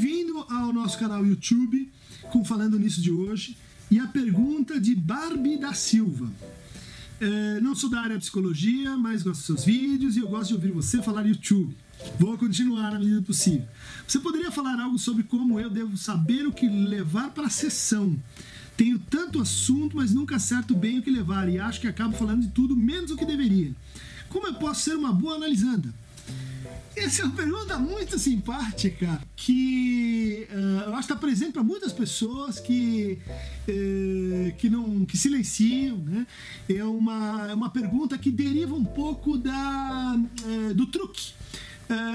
Bem-vindo ao nosso canal YouTube com Falando Nisso de hoje e a pergunta de Barbie da Silva. É, não sou da área de psicologia, mas gosto dos seus vídeos e eu gosto de ouvir você falar YouTube. Vou continuar na medida possível. Você poderia falar algo sobre como eu devo saber o que levar para a sessão? Tenho tanto assunto, mas nunca acerto bem o que levar e acho que acabo falando de tudo menos o que deveria. Como eu posso ser uma boa analisanda? Essa é uma pergunta muito simpática que uh, eu acho que está presente para muitas pessoas que, uh, que não que silenciam. Né? É, uma, é uma pergunta que deriva um pouco da, uh, do truque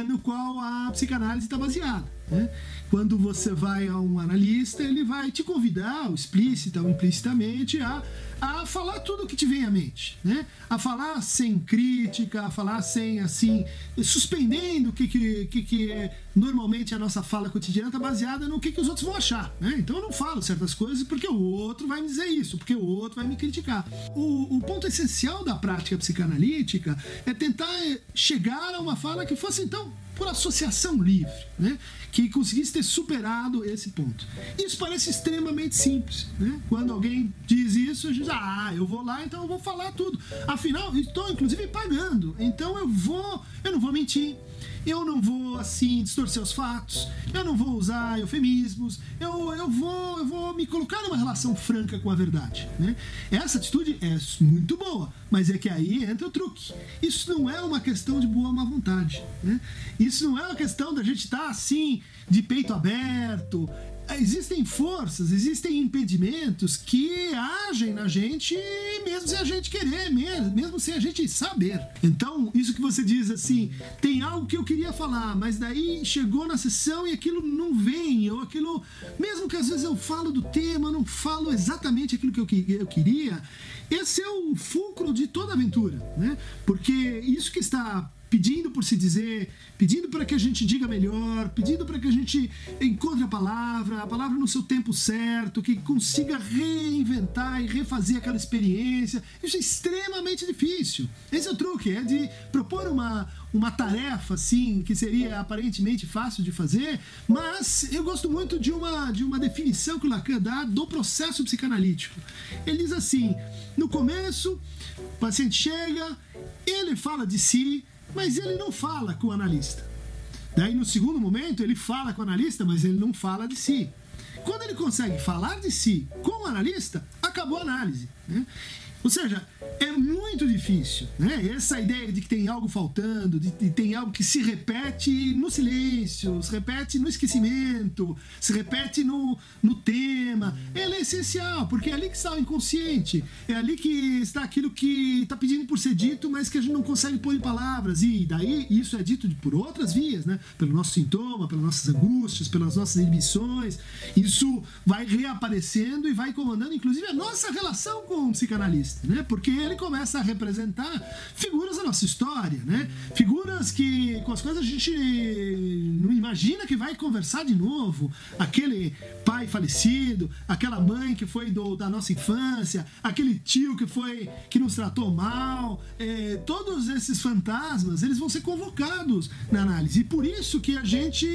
no qual a psicanálise está baseada. Né? Quando você vai a um analista, ele vai te convidar, explícita ou implicitamente, a, a falar tudo o que te vem à mente, né? A falar sem crítica, a falar sem, assim, suspendendo o que, que, que, que é, normalmente a nossa fala cotidiana está baseada no que, que os outros vão achar, né? Então eu não falo certas coisas porque o outro vai me dizer isso, porque o outro vai me criticar. O, o ponto essencial da prática psicanalítica é tentar chegar a uma fala que fosse, então, por associação livre, né? que conseguisse ter superado esse ponto. Isso parece extremamente simples. Né? Quando alguém diz isso, a gente diz, ah, eu vou lá, então eu vou falar tudo. Afinal, estou inclusive pagando, então eu vou, eu não vou mentir, eu não vou assim distorcer os fatos, eu não vou usar eufemismos, eu, eu, vou, eu vou me colocar numa relação franca com a verdade. Né? Essa atitude é muito boa, mas é que aí entra o truque. Isso não é uma questão de boa má vontade. Né? Isso não é uma questão da gente estar tá, assim, de peito aberto, existem forças, existem impedimentos que agem na gente mesmo sem a gente querer, mesmo, mesmo sem a gente saber. Então, isso que você diz assim, tem algo que eu queria falar, mas daí chegou na sessão e aquilo não vem, ou aquilo, mesmo que às vezes eu falo do tema, não falo exatamente aquilo que eu, eu queria, esse é o fulcro de toda aventura, né? Porque isso que está pedindo por se dizer, pedindo para que a gente diga melhor, pedindo para que a gente encontre a palavra, a palavra no seu tempo certo, que consiga reinventar e refazer aquela experiência. Isso é extremamente difícil. Esse é o truque, é de propor uma, uma tarefa assim que seria aparentemente fácil de fazer, mas eu gosto muito de uma de uma definição que o Lacan dá do processo psicanalítico. Ele diz assim: no começo, o paciente chega, ele fala de si, mas ele não fala com o analista. Daí, no segundo momento, ele fala com o analista, mas ele não fala de si. Quando ele consegue falar de si com o analista, acabou a análise. Né? Ou seja, é muito difícil, né? Essa ideia de que tem algo faltando, de que tem algo que se repete no silêncio, se repete no esquecimento, se repete no, no tema, ela é essencial, porque é ali que está o inconsciente, é ali que está aquilo que está pedindo por ser dito, mas que a gente não consegue pôr em palavras, e daí isso é dito por outras vias, né? Pelo nosso sintoma, pelas nossas angústias, pelas nossas inibições, isso vai reaparecendo e vai comandando, inclusive, a nossa relação com o psicanalista né? Porque ele começa a representar figuras da nossa história, né? Figuras que com as quais a gente não imagina que vai conversar de novo. Aquele pai falecido, aquela mãe que foi do, da nossa infância, aquele tio que foi que nos tratou mal, é, todos esses fantasmas, eles vão ser convocados na análise. E por isso que a gente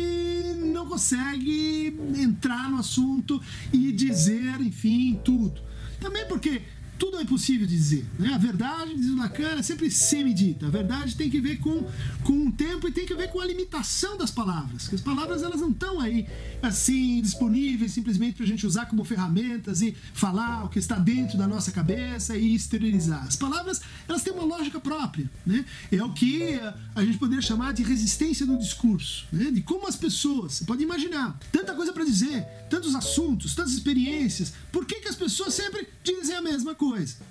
não consegue entrar no assunto e dizer, enfim, tudo. Também porque tudo é possível dizer. Né? A verdade, diz o Lacan, é sempre semidita. A verdade tem que ver com, com o tempo e tem que ver com a limitação das palavras. Que as palavras elas não estão aí assim disponíveis simplesmente para a gente usar como ferramentas e falar o que está dentro da nossa cabeça e exteriorizar. As palavras elas têm uma lógica própria. Né? É o que a gente poderia chamar de resistência do discurso. Né? De como as pessoas, você pode imaginar, tanta coisa para dizer, tantos assuntos, tantas experiências, por que, que as pessoas sempre dizem a mesma coisa?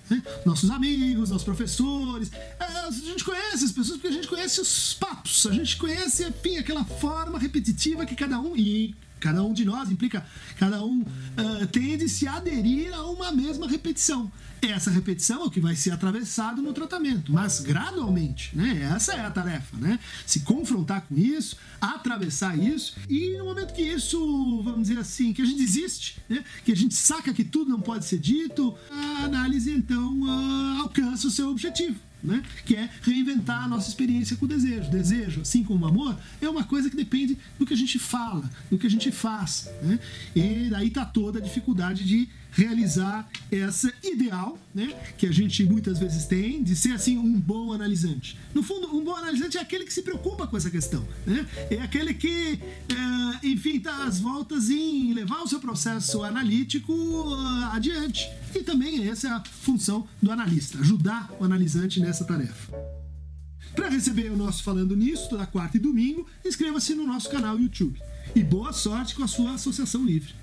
Né? Nossos amigos, nossos professores. É, a gente conhece as pessoas porque a gente conhece os papos, a gente conhece, enfim, aquela forma repetitiva que cada um. E cada um de nós implica, cada um uh, tende a se aderir a uma mesma repetição. Essa repetição é o que vai ser atravessado no tratamento, mas gradualmente, né? Essa é a tarefa, né? Se confrontar com isso, atravessar isso, e no momento que isso, vamos dizer assim, que a gente desiste, né? que a gente saca que tudo não pode ser dito, a análise então uh, alcança o seu objetivo, né? Que é reinventar a nossa experiência com o desejo. Desejo, assim como o amor, é uma coisa que depende do que a gente fala, do que a gente faz. Né? E daí está toda a dificuldade de realizar essa ideal, né, que a gente muitas vezes tem, de ser assim um bom analisante. No fundo, um bom analisante é aquele que se preocupa com essa questão, né? É aquele que, é, enfim, está às voltas em levar o seu processo analítico uh, adiante. E também essa é a função do analista, ajudar o analisante nessa tarefa. Para receber o nosso Falando Nisso, toda quarta e domingo, inscreva-se no nosso canal YouTube. E boa sorte com a sua associação livre.